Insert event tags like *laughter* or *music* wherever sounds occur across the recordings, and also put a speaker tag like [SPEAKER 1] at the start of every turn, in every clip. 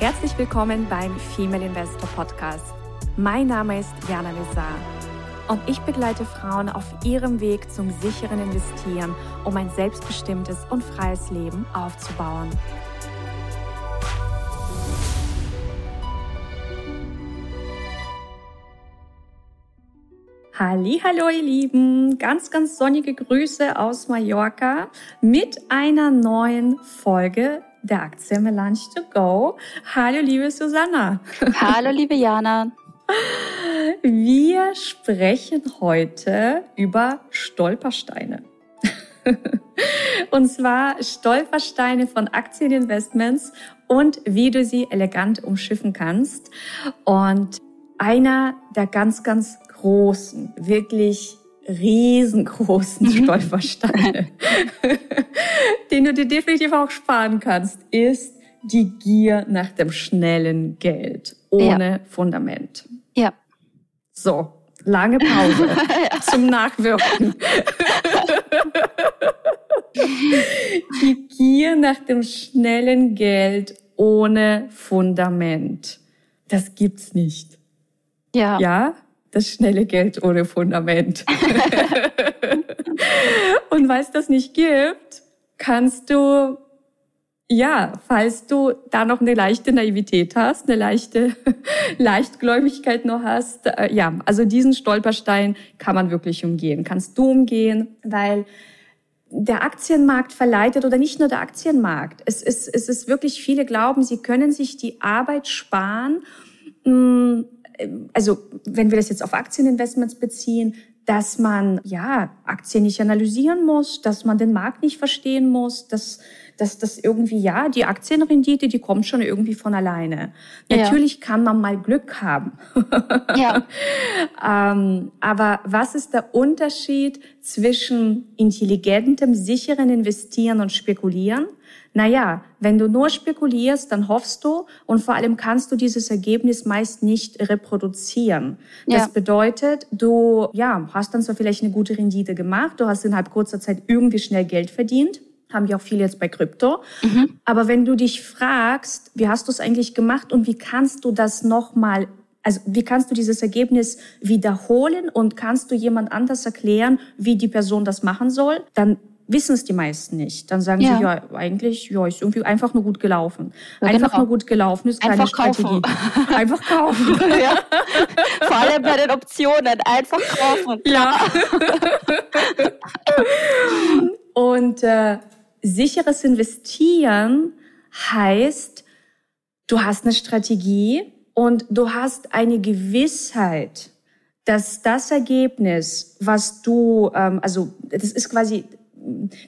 [SPEAKER 1] Herzlich willkommen beim Female Investor Podcast. Mein Name ist Jana Lezar und ich begleite Frauen auf ihrem Weg zum sicheren Investieren, um ein selbstbestimmtes und freies Leben aufzubauen. Hallo, ihr Lieben, ganz, ganz sonnige Grüße aus Mallorca mit einer neuen Folge der Aktie Melange to Go. Hallo, liebe Susanna.
[SPEAKER 2] Hallo, liebe Jana.
[SPEAKER 1] Wir sprechen heute über Stolpersteine. *laughs* Und zwar Stolpersteine von Aktieninvestments und wie du sie elegant umschiffen kannst. Und einer der ganz, ganz großen, wirklich riesengroßen mhm. Stolpersteine, *laughs* den du dir definitiv auch sparen kannst, ist die Gier nach dem schnellen Geld ohne ja. Fundament.
[SPEAKER 2] Ja.
[SPEAKER 1] So, lange Pause *laughs* zum Nachwirken. *laughs* die Gier nach dem schnellen Geld ohne Fundament. Das gibt's nicht.
[SPEAKER 2] Ja.
[SPEAKER 1] Ja? Das schnelle Geld ohne Fundament. *laughs* und weil es das nicht gibt, kannst du, ja, falls du da noch eine leichte Naivität hast, eine leichte *laughs* Leichtgläubigkeit noch hast, äh, ja, also diesen Stolperstein kann man wirklich umgehen. Kannst du umgehen, weil der Aktienmarkt verleitet oder nicht nur der Aktienmarkt. Es ist, es ist wirklich, viele glauben, sie können sich die Arbeit sparen, mh, mm, also wenn wir das jetzt auf Aktieninvestments beziehen, dass man ja Aktien nicht analysieren muss, dass man den Markt nicht verstehen muss, dass dass das irgendwie ja die Aktienrendite, die kommt schon irgendwie von alleine. Ja. Natürlich kann man mal Glück haben. ja. *laughs* ähm, aber was ist der Unterschied zwischen intelligentem, sicheren Investieren und Spekulieren? Naja, wenn du nur spekulierst, dann hoffst du und vor allem kannst du dieses Ergebnis meist nicht reproduzieren. Das ja. bedeutet, du ja, hast dann zwar vielleicht eine gute Rendite gemacht, du hast innerhalb kurzer Zeit irgendwie schnell Geld verdient, haben ja auch viele jetzt bei Krypto. Mhm. Aber wenn du dich fragst, wie hast du es eigentlich gemacht und wie kannst du das nochmal also wie kannst du dieses Ergebnis wiederholen und kannst du jemand anders erklären, wie die Person das machen soll, dann wissen es die meisten nicht. Dann sagen ja. sie, ja, eigentlich, ja, ist irgendwie einfach nur gut gelaufen. Ja, einfach genau. nur gut gelaufen ist keine einfach Strategie. Kaufen. Einfach kaufen. *laughs*
[SPEAKER 2] ja. Vor allem bei den Optionen. Einfach kaufen.
[SPEAKER 1] Ja. *laughs* Und äh, sicheres Investieren heißt, du hast eine Strategie und du hast eine Gewissheit, dass das Ergebnis, was du, ähm, also das ist quasi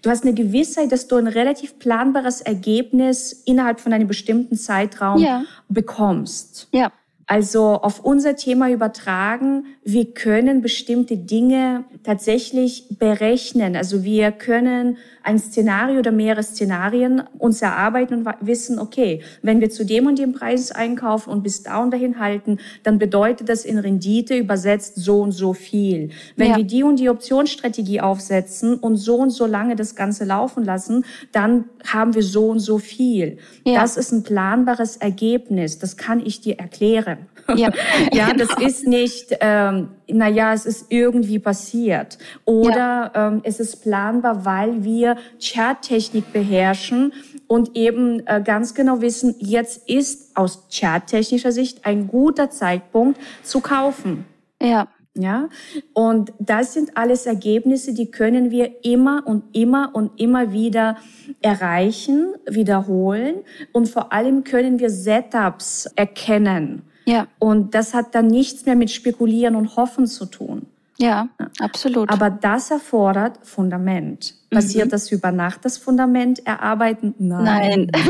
[SPEAKER 1] du hast eine Gewissheit, dass du ein relativ planbares Ergebnis innerhalb von einem bestimmten Zeitraum ja. bekommst.
[SPEAKER 2] Ja.
[SPEAKER 1] Also auf unser Thema übertragen, wir können bestimmte Dinge tatsächlich berechnen. Also wir können ein Szenario oder mehrere Szenarien uns erarbeiten und wissen, okay, wenn wir zu dem und dem Preis einkaufen und bis da und dahin halten, dann bedeutet das in Rendite übersetzt so und so viel. Wenn ja. wir die und die Optionsstrategie aufsetzen und so und so lange das Ganze laufen lassen, dann haben wir so und so viel. Ja. Das ist ein planbares Ergebnis. Das kann ich dir erklären. Ja, *laughs* ja das genau. ist nicht, ähm, naja, es ist irgendwie passiert. Oder ja. ähm, es ist planbar, weil wir Charttechnik beherrschen und eben äh, ganz genau wissen, jetzt ist aus charttechnischer Sicht ein guter Zeitpunkt zu kaufen.
[SPEAKER 2] Ja.
[SPEAKER 1] Ja, und das sind alles Ergebnisse, die können wir immer und immer und immer wieder erreichen, wiederholen und vor allem können wir Setups erkennen.
[SPEAKER 2] Ja.
[SPEAKER 1] Und das hat dann nichts mehr mit Spekulieren und Hoffen zu tun.
[SPEAKER 2] Ja, absolut.
[SPEAKER 1] Aber das erfordert Fundament. Passiert mhm. das über Nacht, das Fundament erarbeiten?
[SPEAKER 2] Nein. Nein.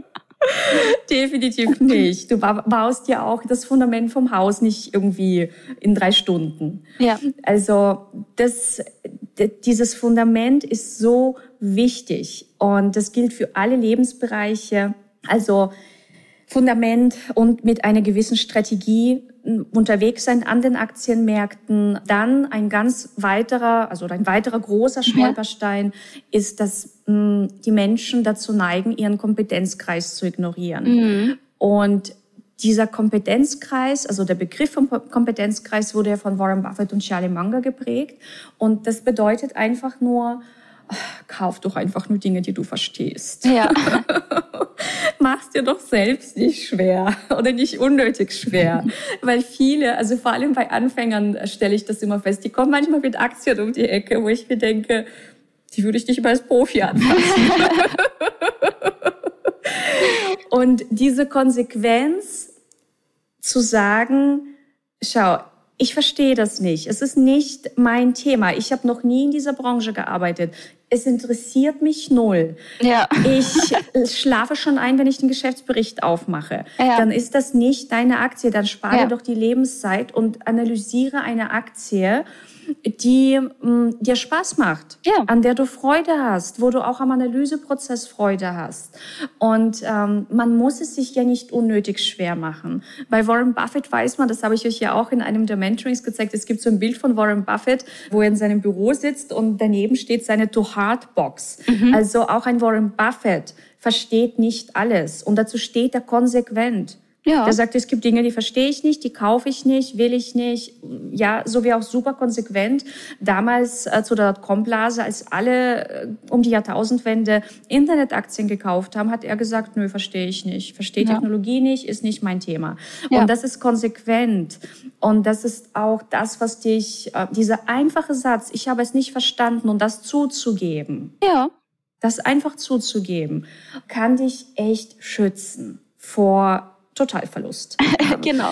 [SPEAKER 2] *laughs*
[SPEAKER 1] Definitiv nicht. Du baust ja auch das Fundament vom Haus nicht irgendwie in drei Stunden.
[SPEAKER 2] Ja.
[SPEAKER 1] Also das, dieses Fundament ist so wichtig und das gilt für alle Lebensbereiche. Also Fundament und mit einer gewissen Strategie unterwegs sein an den Aktienmärkten. Dann ein ganz weiterer, also ein weiterer großer Stolperstein ja. ist das mh, die Menschen dazu neigen, ihren Kompetenzkreis zu ignorieren. Mhm. Und dieser Kompetenzkreis, also der Begriff vom Kompetenzkreis wurde ja von Warren Buffett und Charlie Munger geprägt. Und das bedeutet einfach nur, kauf doch einfach nur Dinge, die du verstehst.
[SPEAKER 2] Ja. *laughs*
[SPEAKER 1] Mach's dir doch selbst nicht schwer *laughs* oder nicht unnötig schwer. *laughs* Weil viele, also vor allem bei Anfängern stelle ich das immer fest, die kommen manchmal mit Aktien um die Ecke, wo ich mir denke, die würde ich nicht mal als Profi anfassen. *laughs* Und diese Konsequenz zu sagen, schau, ich verstehe das nicht. Es ist nicht mein Thema. Ich habe noch nie in dieser Branche gearbeitet. Es interessiert mich null.
[SPEAKER 2] Ja.
[SPEAKER 1] Ich schlafe schon ein, wenn ich den Geschäftsbericht aufmache. Ja. Dann ist das nicht deine Aktie. Dann spare ja. doch die Lebenszeit und analysiere eine Aktie die mh, mm, dir Spaß macht, ja. an der du Freude hast, wo du auch am Analyseprozess Freude hast. Und ähm, man muss es sich ja nicht unnötig schwer machen. Bei Warren Buffett weiß man, das habe ich euch ja auch in einem der Mentorings gezeigt, es gibt so ein Bild von Warren Buffett, wo er in seinem Büro sitzt und daneben steht seine To-Heart-Box. Mhm. Also auch ein Warren Buffett versteht nicht alles und dazu steht er konsequent. Ja. Der sagt, es gibt Dinge, die verstehe ich nicht, die kaufe ich nicht, will ich nicht. Ja, so wie auch super konsequent. Damals äh, zu der Dotcom-Blase, als alle äh, um die Jahrtausendwende Internetaktien gekauft haben, hat er gesagt, nö, verstehe ich nicht, verstehe ja. Technologie nicht, ist nicht mein Thema. Ja. Und das ist konsequent. Und das ist auch das, was dich, äh, dieser einfache Satz, ich habe es nicht verstanden und das zuzugeben.
[SPEAKER 2] Ja.
[SPEAKER 1] Das einfach zuzugeben, kann dich echt schützen vor Totalverlust. *laughs*
[SPEAKER 2] genau.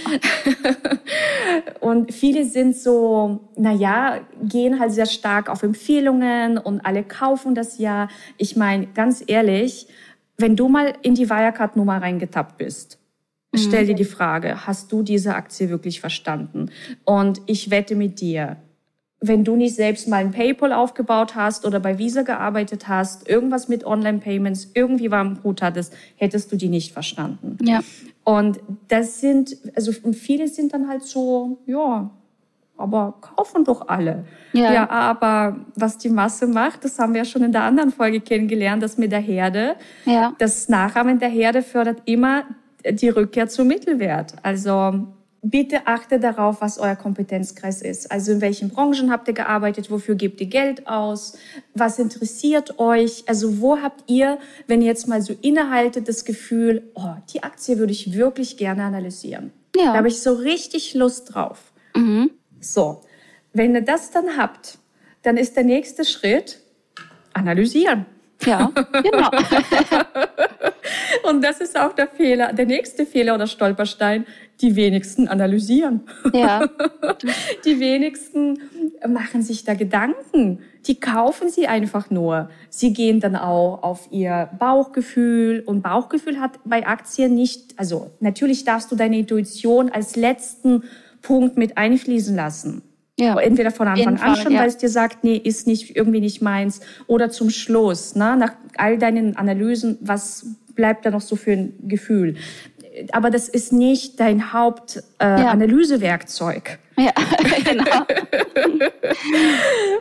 [SPEAKER 2] *laughs*
[SPEAKER 1] und viele sind so, na ja, gehen halt sehr stark auf Empfehlungen und alle kaufen das ja. Ich meine, ganz ehrlich, wenn du mal in die Wirecard-Nummer reingetappt bist, mhm. stell dir die Frage, hast du diese Aktie wirklich verstanden? Und ich wette mit dir, wenn du nicht selbst mal ein PayPal aufgebaut hast oder bei Visa gearbeitet hast, irgendwas mit Online-Payments irgendwie war im Hut hattest, hättest du die nicht verstanden.
[SPEAKER 2] Ja.
[SPEAKER 1] Und das sind, also viele sind dann halt so, ja, aber kaufen doch alle. Ja. ja, aber was die Masse macht, das haben wir ja schon in der anderen Folge kennengelernt, das mit der Herde. Ja. Das Nachahmen der Herde fördert immer die Rückkehr zum Mittelwert. Also bitte achte darauf, was euer Kompetenzkreis ist. Also in welchen Branchen habt ihr gearbeitet, wofür gebt ihr Geld aus, was interessiert euch, also wo habt ihr, wenn ihr jetzt mal so innehaltet, das Gefühl, oh, die Aktie würde ich wirklich gerne analysieren. Ja. Da habe ich so richtig Lust drauf. Mhm. So, wenn ihr das dann habt, dann ist der nächste Schritt analysieren.
[SPEAKER 2] Ja, genau. *laughs*
[SPEAKER 1] Und das ist auch der Fehler, der nächste Fehler oder Stolperstein. Die wenigsten analysieren.
[SPEAKER 2] Ja. *laughs*
[SPEAKER 1] Die wenigsten machen sich da Gedanken. Die kaufen sie einfach nur. Sie gehen dann auch auf ihr Bauchgefühl. Und Bauchgefühl hat bei Aktien nicht, also natürlich darfst du deine Intuition als letzten Punkt mit einfließen lassen. Ja. Entweder von Anfang Fall, an schon, ja. weil es dir sagt, nee, ist nicht irgendwie nicht meins, oder zum Schluss, ne, nach all deinen Analysen, was bleibt da noch so für ein Gefühl? Aber das ist nicht dein Hauptanalysewerkzeug.
[SPEAKER 2] Äh, ja. ja, *laughs* genau.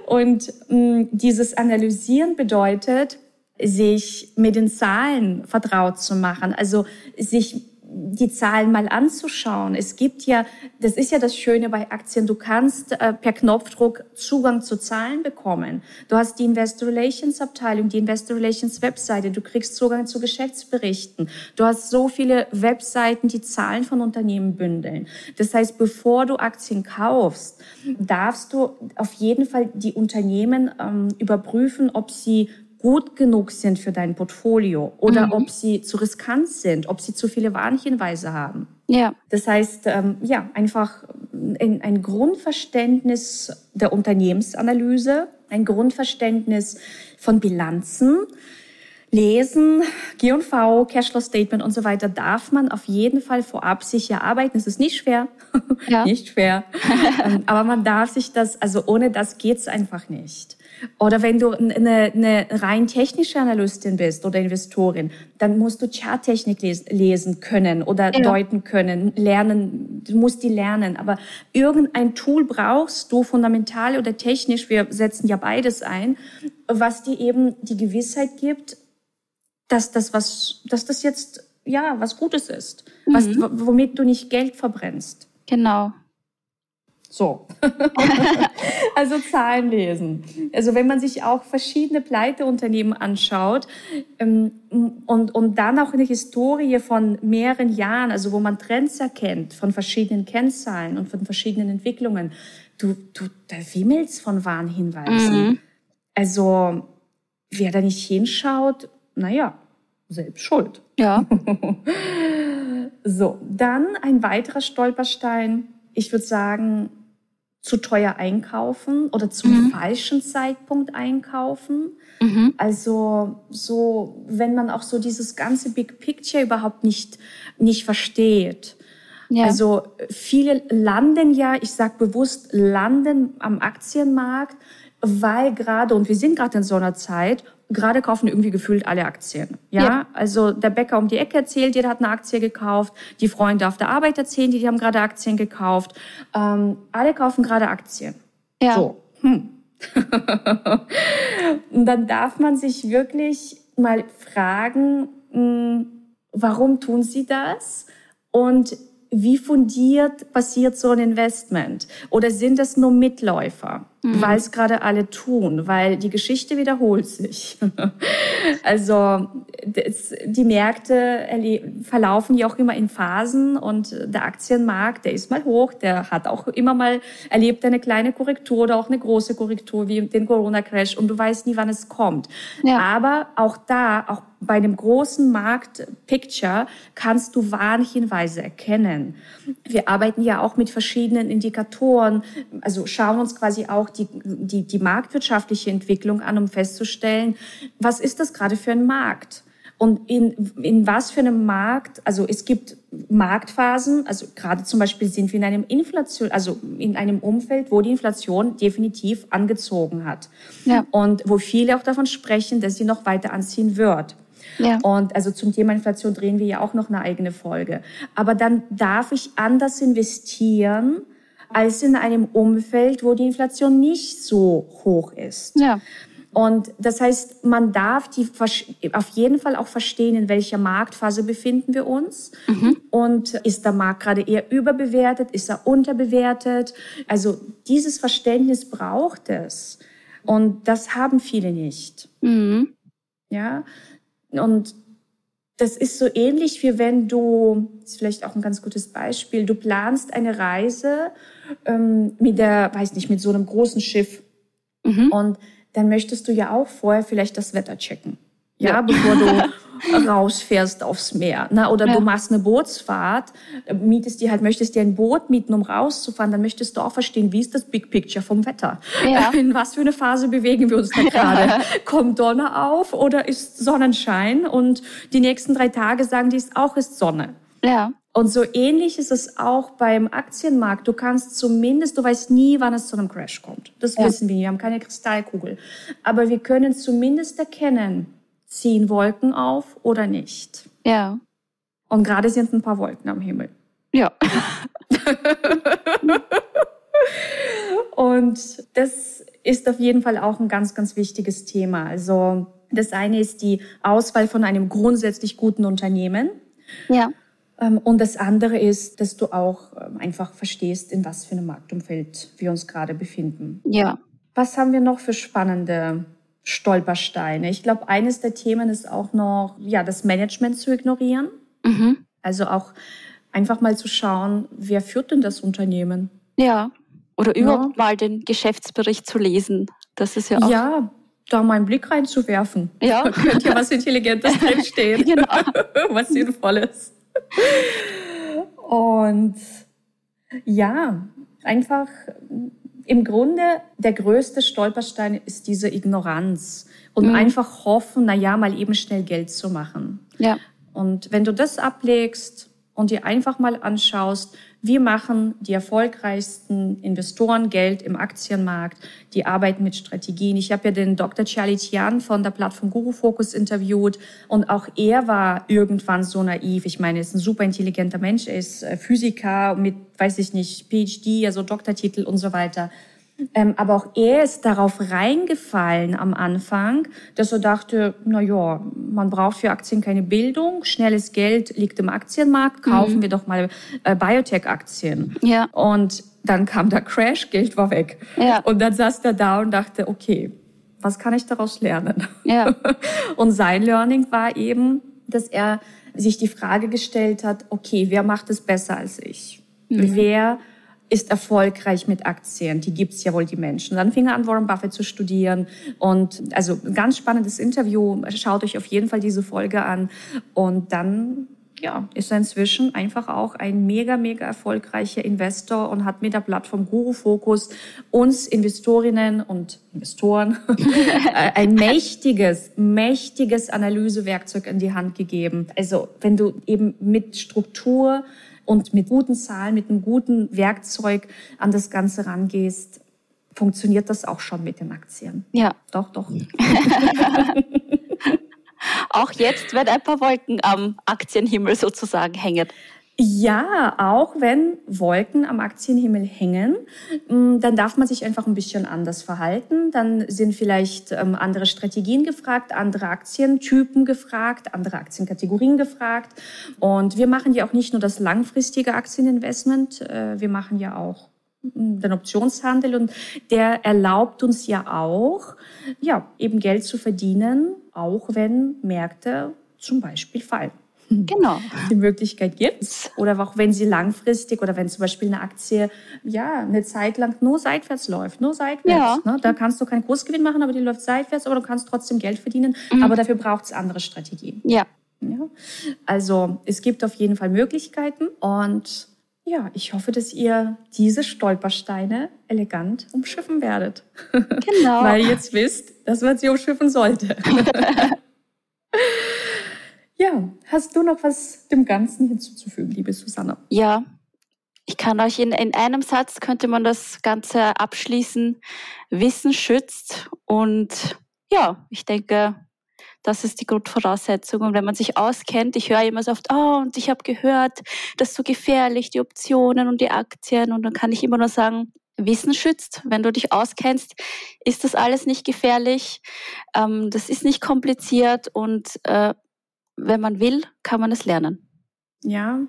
[SPEAKER 2] *laughs*
[SPEAKER 1] Und mh, mm, dieses Analysieren bedeutet, sich mit den Zahlen vertraut zu machen, also sich die Zahlen mal anzuschauen. Es gibt ja, das ist ja das Schöne bei Aktien, du kannst äh, per Knopfdruck Zugang zu Zahlen bekommen. Du hast die Investor Relations Abteilung, die Investor Relations Webseite, du kriegst Zugang zu Geschäftsberichten. Du hast so viele Webseiten, die Zahlen von Unternehmen bündeln. Das heißt, bevor du Aktien kaufst, darfst du auf jeden Fall die Unternehmen ähm, überprüfen, ob sie gut genug sind für dein Portfolio oder mhm. ob sie zu riskant sind, ob sie zu viele Warnhinweise haben.
[SPEAKER 2] Ja.
[SPEAKER 1] Das heißt, ähm, ja, einfach ein, ein Grundverständnis der Unternehmensanalyse, ein Grundverständnis von Bilanzen, lesen, G&V, Cashflow Statement und so weiter, darf man auf jeden Fall vorab sich erarbeiten. Es ist nicht schwer, *laughs* ja. nicht schwer, ähm, aber man darf sich das, also ohne das geht's einfach nicht. Oder wenn du eine, eine rein technische Analystin bist oder Investorin, dann musst du Charttechnik lesen können oder ja. deuten können, lernen. Du musst die lernen. Aber irgendein Tool brauchst du, fundamental oder technisch, wir setzen ja beides ein, was dir eben die Gewissheit gibt, dass das was, dass das jetzt ja was Gutes ist, mhm. was, womit du nicht Geld verbrennst.
[SPEAKER 2] Genau.
[SPEAKER 1] So. *laughs* also Zahlen lesen. Also wenn man sich auch verschiedene Pleiteunternehmen anschaut ähm, und, und dann auch eine Historie von mehreren Jahren, also wo man Trends erkennt von verschiedenen Kennzahlen und von verschiedenen Entwicklungen, du, du da wimmelst von Warnhinweisen. Mhm. Also wer da nicht hinschaut, naja, selbst schuld.
[SPEAKER 2] Ja. *laughs*
[SPEAKER 1] so, dann ein weiterer Stolperstein. Ich würde sagen, zu teuer einkaufen oder zum mhm. falschen Zeitpunkt einkaufen. Mhm. Also so, wenn man auch so dieses ganze Big Picture überhaupt nicht, nicht versteht. Ja. Also viele landen ja, ich sage bewusst, landen am Aktienmarkt, weil gerade, und wir sind gerade in so einer Zeit, gerade kaufen irgendwie gefühlt alle Aktien. Ja? ja? also der Bäcker um die Ecke erzählt, jeder hat eine Aktie gekauft. Die Freunde auf der Arbeit erzählen, die, die haben gerade Aktien gekauft. Ähm, alle kaufen gerade Aktien.
[SPEAKER 2] Ja.
[SPEAKER 1] So. Hm. *laughs* Und dann darf man sich wirklich mal fragen, hm, warum tun sie das? Und wie fundiert passiert so ein Investment? Oder sind das nur Mitläufer, mhm. weil es gerade alle tun, weil die Geschichte wiederholt sich? *laughs* also das, die Märkte verlaufen ja auch immer in Phasen und der Aktienmarkt, der ist mal hoch, der hat auch immer mal erlebt eine kleine Korrektur oder auch eine große Korrektur wie den Corona-Crash und du weißt nie, wann es kommt. Ja. Aber auch da, auch bei dem großen Markt-Picture kannst du Warnhinweise erkennen. Wir arbeiten ja auch mit verschiedenen Indikatoren, also schauen uns quasi auch die, die, die marktwirtschaftliche Entwicklung an, um festzustellen, was ist das gerade für ein Markt? Und in, in was für einem Markt, also es gibt Marktphasen, also gerade zum Beispiel sind wir in einem Inflation, also in einem Umfeld, wo die Inflation definitiv angezogen hat. Ja. Und wo viele auch davon sprechen, dass sie noch weiter anziehen wird. Ja. Und also zum Thema Inflation drehen wir ja auch noch eine eigene Folge. Aber dann darf ich anders investieren als in einem Umfeld, wo die Inflation nicht so hoch ist.
[SPEAKER 2] Ja.
[SPEAKER 1] Und das heißt, man darf die auf jeden Fall auch verstehen, in welcher Marktphase befinden wir uns. Mhm. Und ist der Markt gerade eher überbewertet? Ist er unterbewertet? Also dieses Verständnis braucht es. Und das haben viele nicht. Mhm. Ja. Und das ist so ähnlich wie wenn du, das ist vielleicht auch ein ganz gutes Beispiel, du planst eine Reise ähm, mit der, weiß nicht, mit so einem großen Schiff. Mhm. Und dann möchtest du ja auch vorher vielleicht das Wetter checken. Ja, ja. bevor du *laughs* rausfährst aufs Meer. Ne? Oder ja. du machst eine Bootsfahrt, mietest dir halt, möchtest dir ein Boot mieten, um rauszufahren, dann möchtest du auch verstehen, wie ist das Big Picture vom Wetter? Ja. *laughs* In was für eine Phase bewegen wir uns da *laughs* gerade? Kommt Donner auf oder ist Sonnenschein? Und die nächsten drei Tage sagen die, ist auch ist Sonne.
[SPEAKER 2] Ja.
[SPEAKER 1] Und so ähnlich ist es auch beim Aktienmarkt. Du kannst zumindest, du weißt nie, wann es zu einem Crash kommt. Das ja. wissen wir. Wir haben keine Kristallkugel. Aber wir können zumindest erkennen, ziehen Wolken auf oder nicht.
[SPEAKER 2] Ja.
[SPEAKER 1] Und gerade sind ein paar Wolken am Himmel.
[SPEAKER 2] Ja. *laughs*
[SPEAKER 1] Und das ist auf jeden Fall auch ein ganz, ganz wichtiges Thema. Also das eine ist die Auswahl von einem grundsätzlich guten Unternehmen.
[SPEAKER 2] Ja.
[SPEAKER 1] Ähm, und das andere ist, dass du auch ähm, einfach verstehst, in was für einem Marktumfeld wir uns gerade befinden.
[SPEAKER 2] Ja.
[SPEAKER 1] Was haben wir noch für spannende Stolpersteine? Ich glaube, eines der Themen ist auch noch, ja, das Management zu ignorieren. Mhm. Also auch einfach mal zu schauen, wer führt denn das Unternehmen?
[SPEAKER 2] Ja. Oder überhaupt ja. mal den Geschäftsbericht zu lesen. Das ist ja auch.
[SPEAKER 1] Ja, da mal einen Blick reinzuwerfen.
[SPEAKER 2] Ja.
[SPEAKER 1] Da könnte ja was Intelligentes *laughs* drinstehen. genau. *laughs* was Sinnvolles. Und ja, einfach im Grunde der größte Stolperstein ist diese Ignoranz und mhm. einfach hoffen, na ja, mal eben schnell Geld zu machen.
[SPEAKER 2] Ja.
[SPEAKER 1] Und wenn du das ablegst und dir einfach mal anschaust, wie machen die erfolgreichsten Investoren Geld im Aktienmarkt, die arbeiten mit Strategien. Ich habe ja den Dr. Charlie Tian von der Plattform Guru Focus interviewt und auch er war irgendwann so naiv. Ich meine, er ist ein super intelligenter Mensch, er ist äh, Physiker mit, weiß ich nicht, PhD, also Doktortitel und so weiter. Ähm, aber auch er ist darauf reingefallen am Anfang, dass er dachte, na ja, man braucht für Aktien keine Bildung, schnelles Geld liegt im Aktienmarkt, kaufen mhm. wir doch mal äh, Biotech-Aktien.
[SPEAKER 2] Ja.
[SPEAKER 1] Und dann kam der Crash, Geld war weg.
[SPEAKER 2] Ja.
[SPEAKER 1] Und dann saß er da und dachte, okay, was kann ich daraus lernen?
[SPEAKER 2] Ja. *laughs*
[SPEAKER 1] und sein Learning war eben, dass er sich die Frage gestellt hat, okay, wer macht es besser als ich? Mhm. Wer ist erfolgreich mit Aktien. Die gibt's ja wohl, die Menschen. Dann fing er an, Warren Buffett zu studieren. Und also ganz spannendes Interview. Schaut euch auf jeden Fall diese Folge an. Und dann ja, ist er inzwischen einfach auch ein mega, mega erfolgreicher Investor und hat mit der Plattform Guru Focus uns Investorinnen und Investoren *laughs* ein mächtiges, mächtiges Analysewerkzeug in die Hand gegeben. Also wenn du eben mit Struktur und mit guten Zahlen, mit einem guten Werkzeug an das Ganze rangehst, funktioniert das auch schon mit den Aktien.
[SPEAKER 2] Ja.
[SPEAKER 1] Doch, doch. *laughs*
[SPEAKER 2] auch jetzt, wenn ein paar Wolken am Aktienhimmel sozusagen hängen.
[SPEAKER 1] Ja, auch wenn Wolken am Aktienhimmel hängen, mm, dann darf man sich einfach ein bisschen anders verhalten. Dann sind vielleicht ähm, andere Strategien gefragt, andere Aktientypen gefragt, andere Aktienkategorien gefragt. Und wir machen ja auch nicht nur das langfristige Aktieninvestment, äh, wir machen ja auch mm, den Optionshandel und der erlaubt uns ja auch, ja, eben Geld zu verdienen, auch wenn Märkte zum Beispiel fallen.
[SPEAKER 2] Genau.
[SPEAKER 1] Die Möglichkeit gibt's. Oder auch wenn sie langfristig oder wenn zum Beispiel eine Aktie ja eine Zeit lang nur seitwärts läuft, nur seitwärts. Ja. Ne? Da kannst du keinen Kursgewinn machen, aber die läuft seitwärts, aber du kannst trotzdem Geld verdienen. Mhm. Aber dafür braucht es andere Strategien.
[SPEAKER 2] Ja.
[SPEAKER 1] ja. Also es gibt auf jeden Fall Möglichkeiten und ja, ich hoffe, dass ihr diese Stolpersteine elegant umschiffen werdet.
[SPEAKER 2] Genau. *laughs*
[SPEAKER 1] Weil ihr jetzt wisst, dass man sie umschiffen sollte. *laughs* Ja, hast du noch was dem Ganzen hinzuzufügen, liebe Susanne?
[SPEAKER 2] Ja, ich kann euch in, in einem Satz könnte man das Ganze abschließen. Wissen schützt und ja, ich denke, das ist die Grundvoraussetzung. Und wenn man sich auskennt, ich höre immer so oft, oh, und ich habe gehört, das ist so gefährlich, die Optionen und die Aktien. Und dann kann ich immer nur sagen, Wissen schützt. Wenn du dich auskennst, ist das alles nicht gefährlich. Ähm, das ist nicht kompliziert und äh, wenn man will, kann man es lernen.
[SPEAKER 1] Ja,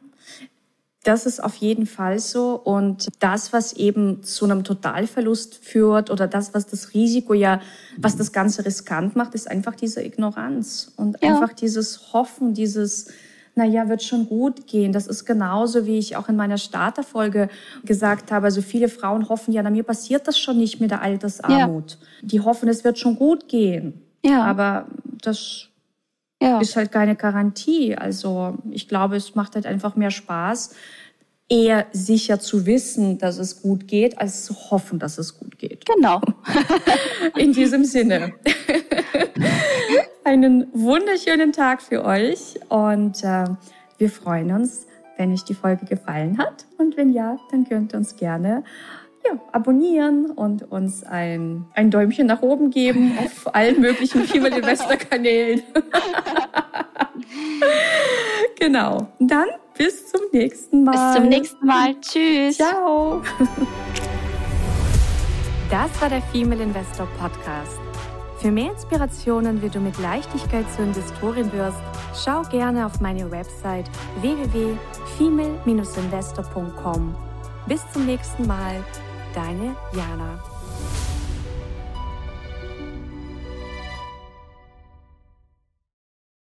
[SPEAKER 1] das ist auf jeden Fall so. Und das, was eben zu einem Totalverlust führt oder das, was das Risiko ja, was das Ganze riskant macht, ist einfach diese Ignoranz und ja. einfach dieses Hoffen, dieses, naja, wird schon gut gehen. Das ist genauso, wie ich auch in meiner Starterfolge gesagt habe. Also viele Frauen hoffen ja, na, mir passiert das schon nicht mit der Altersarmut. Ja. Die hoffen, es wird schon gut gehen.
[SPEAKER 2] Ja.
[SPEAKER 1] Aber das ja. ist halt keine Garantie. Also ich glaube, es macht halt einfach mehr Spaß, eher sicher zu wissen, dass es gut geht, als zu hoffen, dass es gut geht.
[SPEAKER 2] Genau. *laughs*
[SPEAKER 1] In diesem Sinne. *laughs* Einen wunderschönen Tag für euch und äh, wir freuen uns, wenn euch die Folge gefallen hat. Und wenn ja, dann könnt ihr uns gerne ja, abonnieren und uns ein, ein Däumchen nach oben geben *laughs* auf allen möglichen Female Investor Kanälen. *laughs* genau. Dann bis zum nächsten Mal.
[SPEAKER 2] Bis zum nächsten Mal. Tschüss.
[SPEAKER 1] Ciao. *laughs* Das war der Female Investor Podcast. Für mehr Inspirationen, wie du mit Leichtigkeit zur Investorin wirst, schau gerne auf meine Website www.female-investor.com. Bis zum nächsten Mal deine Jana.